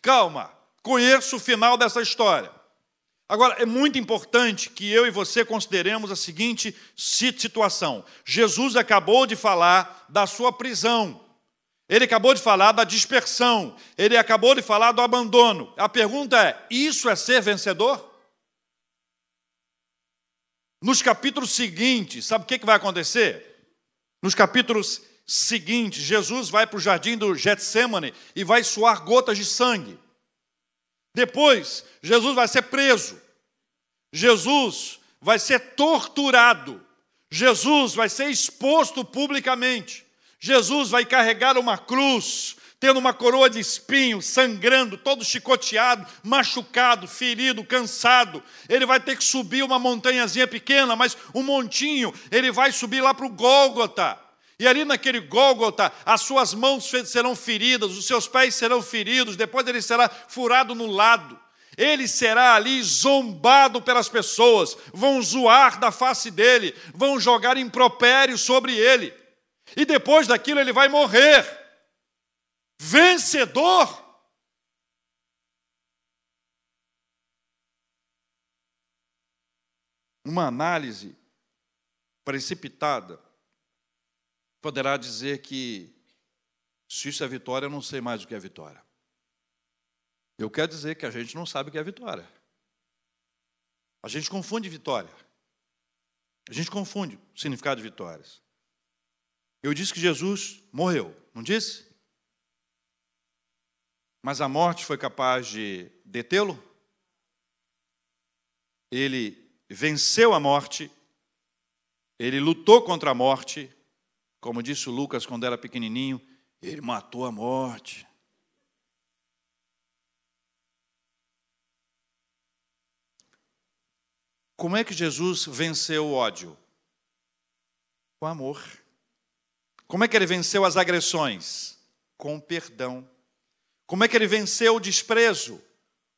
Calma. Conheço o final dessa história. Agora, é muito importante que eu e você consideremos a seguinte situação: Jesus acabou de falar da sua prisão. Ele acabou de falar da dispersão, ele acabou de falar do abandono. A pergunta é: isso é ser vencedor? Nos capítulos seguintes, sabe o que vai acontecer? Nos capítulos seguintes, Jesus vai para o jardim do Getsemane e vai suar gotas de sangue. Depois, Jesus vai ser preso. Jesus vai ser torturado. Jesus vai ser exposto publicamente. Jesus vai carregar uma cruz, tendo uma coroa de espinho, sangrando, todo chicoteado, machucado, ferido, cansado. Ele vai ter que subir uma montanhazinha pequena, mas um montinho, ele vai subir lá para o Gólgota. E ali naquele Gólgota, as suas mãos serão feridas, os seus pés serão feridos, depois ele será furado no lado. Ele será ali zombado pelas pessoas, vão zoar da face dele, vão jogar impropérios sobre ele e depois daquilo ele vai morrer. Vencedor. Uma análise precipitada poderá dizer que se isso é vitória, eu não sei mais o que é vitória. Eu quero dizer que a gente não sabe o que é vitória. A gente confunde vitória. A gente confunde o significado de vitórias. Eu disse que Jesus morreu, não disse? Mas a morte foi capaz de detê-lo? Ele venceu a morte Ele lutou contra a morte, como disse o Lucas quando era pequenininho, ele matou a morte. Como é que Jesus venceu o ódio? Com amor. Como é que ele venceu as agressões? Com perdão. Como é que ele venceu o desprezo?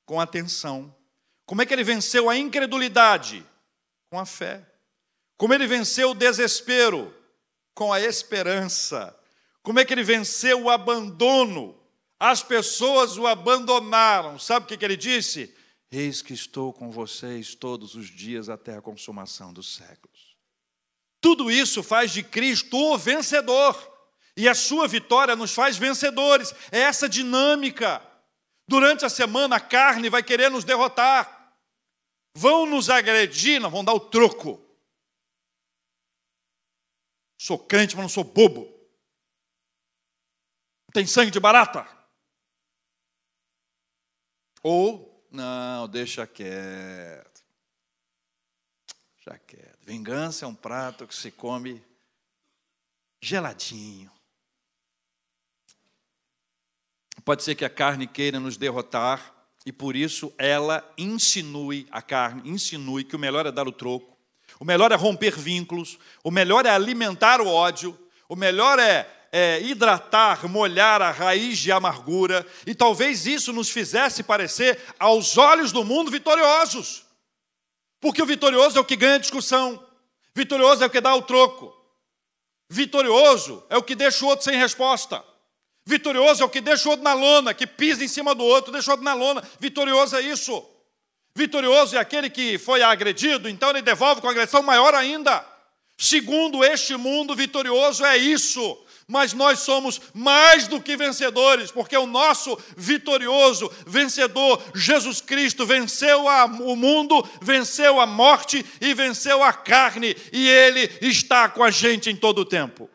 Com atenção. Como é que ele venceu a incredulidade? Com a fé. Como ele venceu o desespero? Com a esperança. Como é que ele venceu o abandono? As pessoas o abandonaram. Sabe o que ele disse? Eis que estou com vocês todos os dias até a consumação dos séculos. Tudo isso faz de Cristo o vencedor. E a sua vitória nos faz vencedores. É essa dinâmica. Durante a semana a carne vai querer nos derrotar. Vão nos agredir, não vão dar o troco. Sou crente, mas não sou bobo. Tem sangue de barata. Ou não, deixa quieto. Deixa quieto. Vingança é um prato que se come geladinho. Pode ser que a carne queira nos derrotar e por isso ela insinue a carne, insinue que o melhor é dar o troco, o melhor é romper vínculos, o melhor é alimentar o ódio, o melhor é é, hidratar, molhar a raiz de amargura, e talvez isso nos fizesse parecer, aos olhos do mundo, vitoriosos. Porque o vitorioso é o que ganha a discussão, vitorioso é o que dá o troco, vitorioso é o que deixa o outro sem resposta. Vitorioso é o que deixa o outro na lona, que pisa em cima do outro, deixa o outro na lona. Vitorioso é isso. Vitorioso é aquele que foi agredido, então ele devolve com agressão maior ainda. Segundo este mundo, vitorioso é isso mas nós somos mais do que vencedores, porque o nosso vitorioso vencedor, Jesus Cristo, venceu a, o mundo, venceu a morte e venceu a carne, e Ele está com a gente em todo o tempo.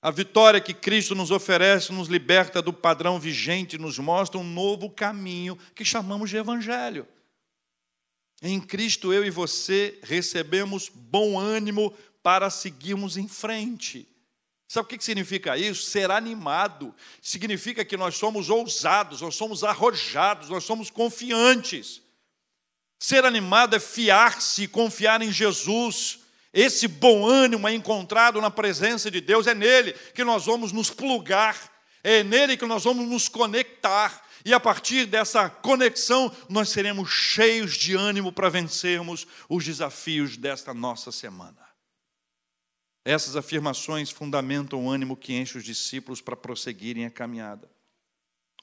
A vitória que Cristo nos oferece nos liberta do padrão vigente, nos mostra um novo caminho que chamamos de Evangelho. Em Cristo, eu e você recebemos bom ânimo para seguirmos em frente. Sabe o que significa isso? Ser animado. Significa que nós somos ousados, nós somos arrojados, nós somos confiantes. Ser animado é fiar-se e confiar em Jesus. Esse bom ânimo é encontrado na presença de Deus, é nele que nós vamos nos plugar, é nele que nós vamos nos conectar. E a partir dessa conexão, nós seremos cheios de ânimo para vencermos os desafios desta nossa semana. Essas afirmações fundamentam o ânimo que enche os discípulos para prosseguirem a caminhada.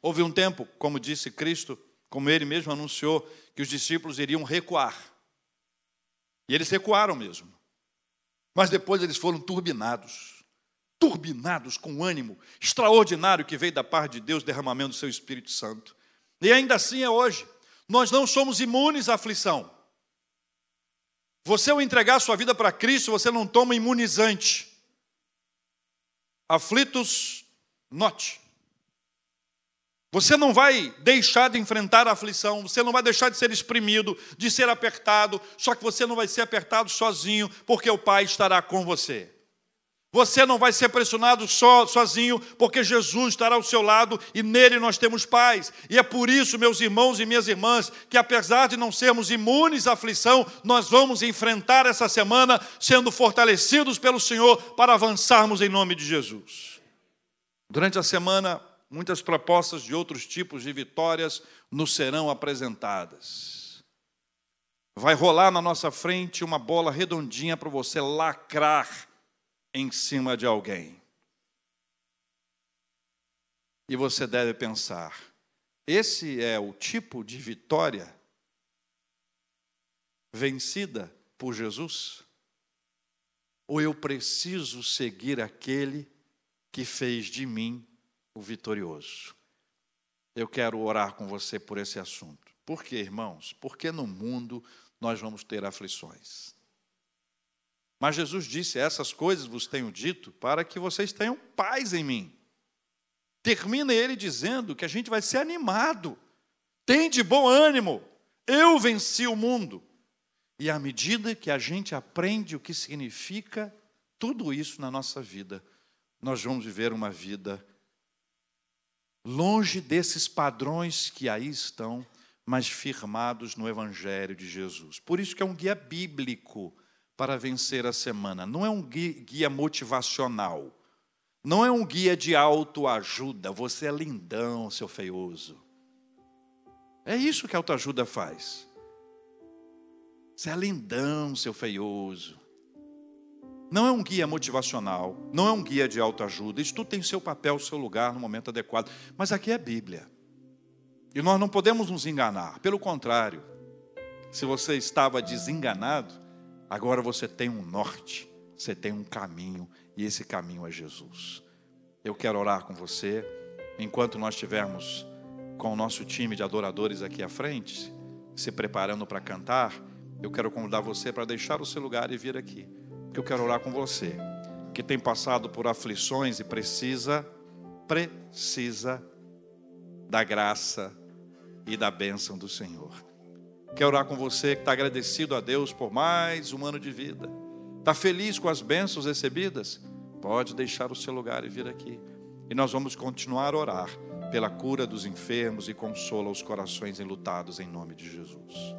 Houve um tempo, como disse Cristo, como ele mesmo anunciou, que os discípulos iriam recuar. E eles recuaram mesmo. Mas depois eles foram turbinados turbinados com o ânimo extraordinário que veio da parte de Deus, derramamento do seu Espírito Santo. E ainda assim é hoje. Nós não somos imunes à aflição. Você, ao entregar sua vida para Cristo, você não toma imunizante. Aflitos, note. Você não vai deixar de enfrentar a aflição, você não vai deixar de ser exprimido, de ser apertado, só que você não vai ser apertado sozinho, porque o Pai estará com você. Você não vai ser pressionado só, sozinho, porque Jesus estará ao seu lado e nele nós temos paz. E é por isso, meus irmãos e minhas irmãs, que apesar de não sermos imunes à aflição, nós vamos enfrentar essa semana sendo fortalecidos pelo Senhor para avançarmos em nome de Jesus. Durante a semana, muitas propostas de outros tipos de vitórias nos serão apresentadas. Vai rolar na nossa frente uma bola redondinha para você lacrar em cima de alguém. E você deve pensar: esse é o tipo de vitória vencida por Jesus? Ou eu preciso seguir aquele que fez de mim o vitorioso? Eu quero orar com você por esse assunto. Por quê, irmãos? Porque no mundo nós vamos ter aflições. Mas Jesus disse: Essas coisas vos tenho dito para que vocês tenham paz em mim. Termina ele dizendo que a gente vai ser animado. Tem de bom ânimo. Eu venci o mundo. E à medida que a gente aprende o que significa tudo isso na nossa vida, nós vamos viver uma vida longe desses padrões que aí estão, mas firmados no Evangelho de Jesus. Por isso que é um guia bíblico para vencer a semana. Não é um guia motivacional. Não é um guia de autoajuda. Você é lindão, seu feioso. É isso que a autoajuda faz. Você é lindão, seu feioso. Não é um guia motivacional, não é um guia de autoajuda. Isso tudo tem seu papel, seu lugar no momento adequado. Mas aqui é Bíblia. E nós não podemos nos enganar. Pelo contrário, se você estava desenganado, agora você tem um norte, você tem um caminho, e esse caminho é Jesus. Eu quero orar com você, enquanto nós estivermos com o nosso time de adoradores aqui à frente, se preparando para cantar, eu quero convidar você para deixar o seu lugar e vir aqui, porque eu quero orar com você, que tem passado por aflições e precisa, precisa da graça e da bênção do Senhor. Quero orar com você que está agradecido a Deus por mais um ano de vida. Está feliz com as bênçãos recebidas? Pode deixar o seu lugar e vir aqui. E nós vamos continuar a orar pela cura dos enfermos e consola os corações enlutados em nome de Jesus.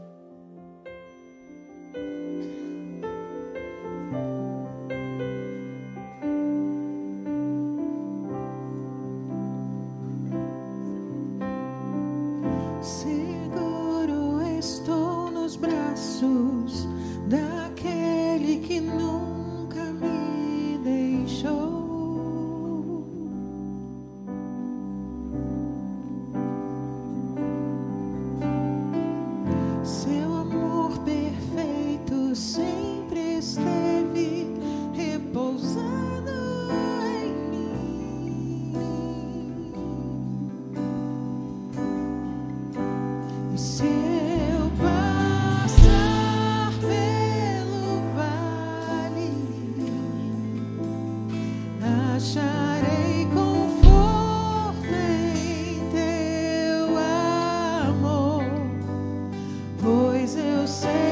say.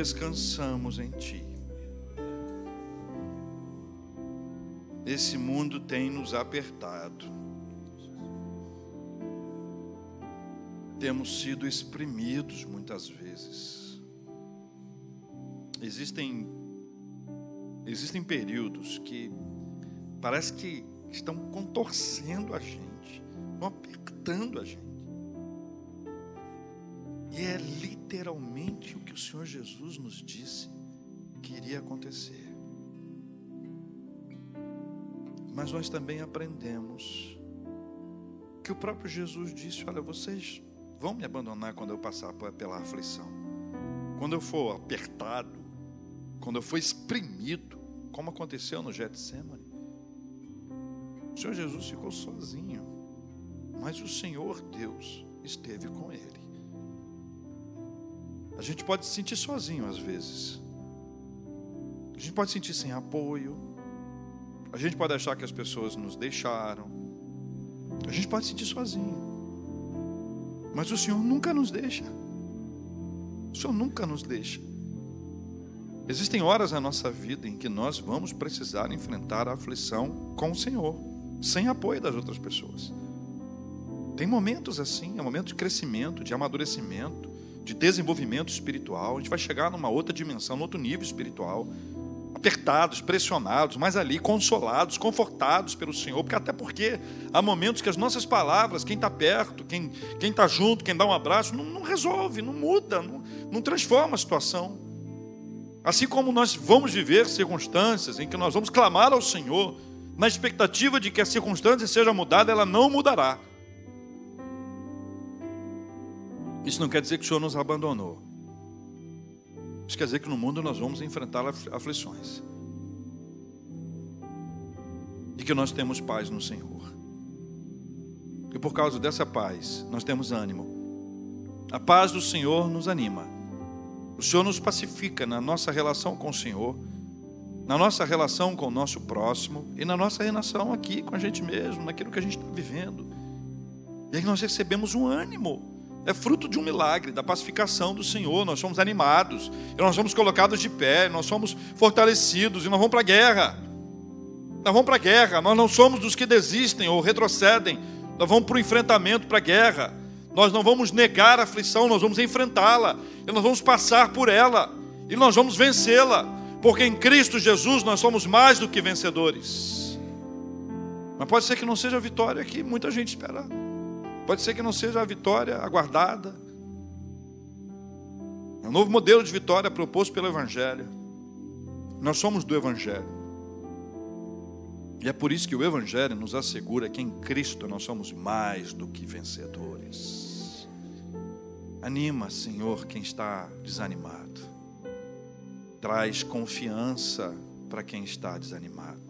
Descansamos em Ti. Esse mundo tem nos apertado. Temos sido exprimidos muitas vezes. Existem existem períodos que parece que estão contorcendo a gente, estão apertando a gente. E é literalmente o que o Senhor Jesus nos disse que iria acontecer. Mas nós também aprendemos que o próprio Jesus disse: Olha, vocês vão me abandonar quando eu passar pela aflição, quando eu for apertado, quando eu for exprimido, como aconteceu no Getsemane. O Senhor Jesus ficou sozinho, mas o Senhor Deus esteve com ele. A gente pode se sentir sozinho às vezes. A gente pode se sentir sem apoio. A gente pode achar que as pessoas nos deixaram. A gente pode se sentir sozinho. Mas o Senhor nunca nos deixa. O Senhor nunca nos deixa. Existem horas na nossa vida em que nós vamos precisar enfrentar a aflição com o Senhor, sem apoio das outras pessoas. Tem momentos assim, é um momento de crescimento, de amadurecimento, de desenvolvimento espiritual. A gente vai chegar numa outra dimensão, num outro nível espiritual apertados, pressionados, mas ali consolados, confortados pelo Senhor, porque até porque há momentos que as nossas palavras, quem está perto, quem está junto, quem dá um abraço, não, não resolve, não muda, não, não transforma a situação. Assim como nós vamos viver circunstâncias em que nós vamos clamar ao Senhor, na expectativa de que a circunstância seja mudada, ela não mudará. Isso não quer dizer que o Senhor nos abandonou. Isso quer dizer que no mundo nós vamos enfrentar aflições. E que nós temos paz no Senhor. E por causa dessa paz, nós temos ânimo. A paz do Senhor nos anima. O Senhor nos pacifica na nossa relação com o Senhor, na nossa relação com o nosso próximo e na nossa relação aqui com a gente mesmo, naquilo que a gente está vivendo. E aí nós recebemos um ânimo é fruto de um milagre, da pacificação do Senhor. Nós somos animados, nós somos colocados de pé, nós somos fortalecidos, e nós vamos para a guerra. Nós vamos para a guerra, nós não somos dos que desistem ou retrocedem, nós vamos para o enfrentamento, para a guerra. Nós não vamos negar a aflição, nós vamos enfrentá-la, e nós vamos passar por ela, e nós vamos vencê-la, porque em Cristo Jesus nós somos mais do que vencedores. Mas pode ser que não seja a vitória que muita gente espera. Pode ser que não seja a vitória aguardada. É um novo modelo de vitória proposto pelo Evangelho. Nós somos do Evangelho. E é por isso que o Evangelho nos assegura que em Cristo nós somos mais do que vencedores. Anima, Senhor, quem está desanimado. Traz confiança para quem está desanimado.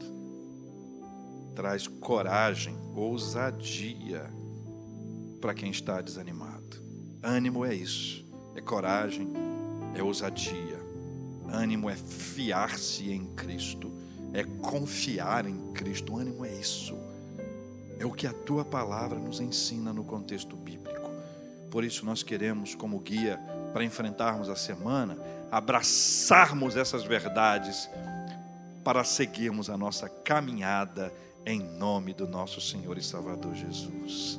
Traz coragem, ousadia para quem está desanimado. Ânimo é isso, é coragem, é ousadia. Ânimo é fiar-se em Cristo, é confiar em Cristo. ânimo é isso. É o que a tua palavra nos ensina no contexto bíblico. Por isso nós queremos, como guia para enfrentarmos a semana, abraçarmos essas verdades para seguirmos a nossa caminhada em nome do nosso Senhor e Salvador Jesus.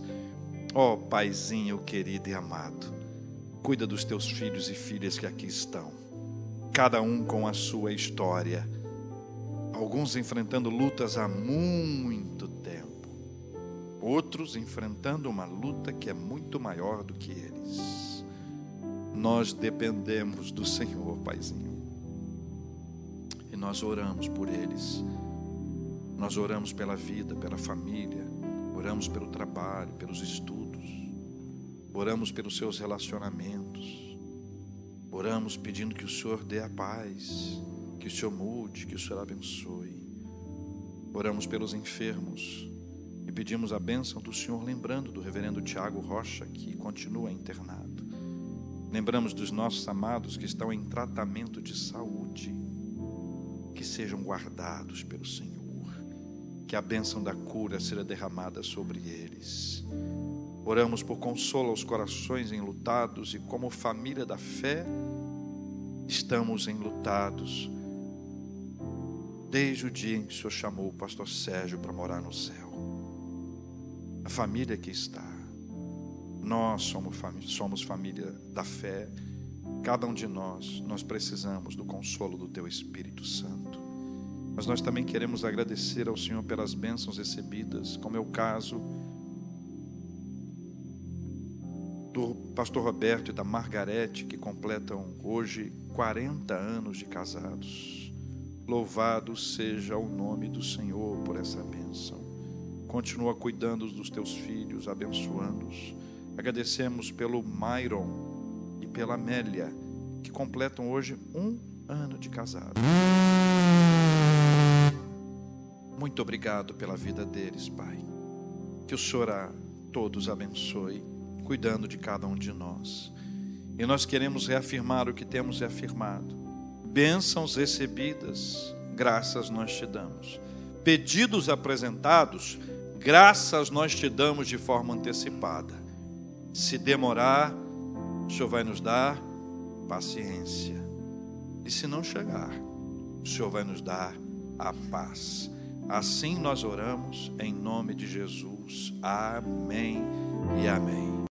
Ó oh, Paizinho querido e amado, cuida dos teus filhos e filhas que aqui estão, cada um com a sua história, alguns enfrentando lutas há muito tempo, outros enfrentando uma luta que é muito maior do que eles. Nós dependemos do Senhor, Paizinho, e nós oramos por eles, nós oramos pela vida, pela família, oramos pelo trabalho, pelos estudos Oramos pelos seus relacionamentos. Oramos pedindo que o Senhor dê a paz, que o Senhor mude, que o Senhor abençoe. Oramos pelos enfermos e pedimos a bênção do Senhor, lembrando do reverendo Tiago Rocha, que continua internado. Lembramos dos nossos amados que estão em tratamento de saúde, que sejam guardados pelo Senhor, que a bênção da cura seja derramada sobre eles Oramos por consolo aos corações enlutados e, como família da fé, estamos enlutados desde o dia em que o Senhor chamou o pastor Sérgio para morar no céu. A família que está, nós somos somos família da fé Cada um de nós, nós precisamos do consolo do Teu Espírito Santo. Mas nós também queremos agradecer ao Senhor pelas bênçãos recebidas, como é o caso do pastor Roberto e da Margarete, que completam hoje 40 anos de casados. Louvado seja o nome do Senhor por essa bênção. Continua cuidando dos teus filhos, abençoando-os. Agradecemos pelo Myron e pela Amélia, que completam hoje um ano de casado. Muito obrigado pela vida deles, Pai. Que o Senhor a todos abençoe cuidando de cada um de nós. E nós queremos reafirmar o que temos reafirmado. Bênçãos recebidas, graças nós te damos. Pedidos apresentados, graças nós te damos de forma antecipada. Se demorar, o Senhor vai nos dar paciência. E se não chegar, o Senhor vai nos dar a paz. Assim nós oramos em nome de Jesus. Amém e amém.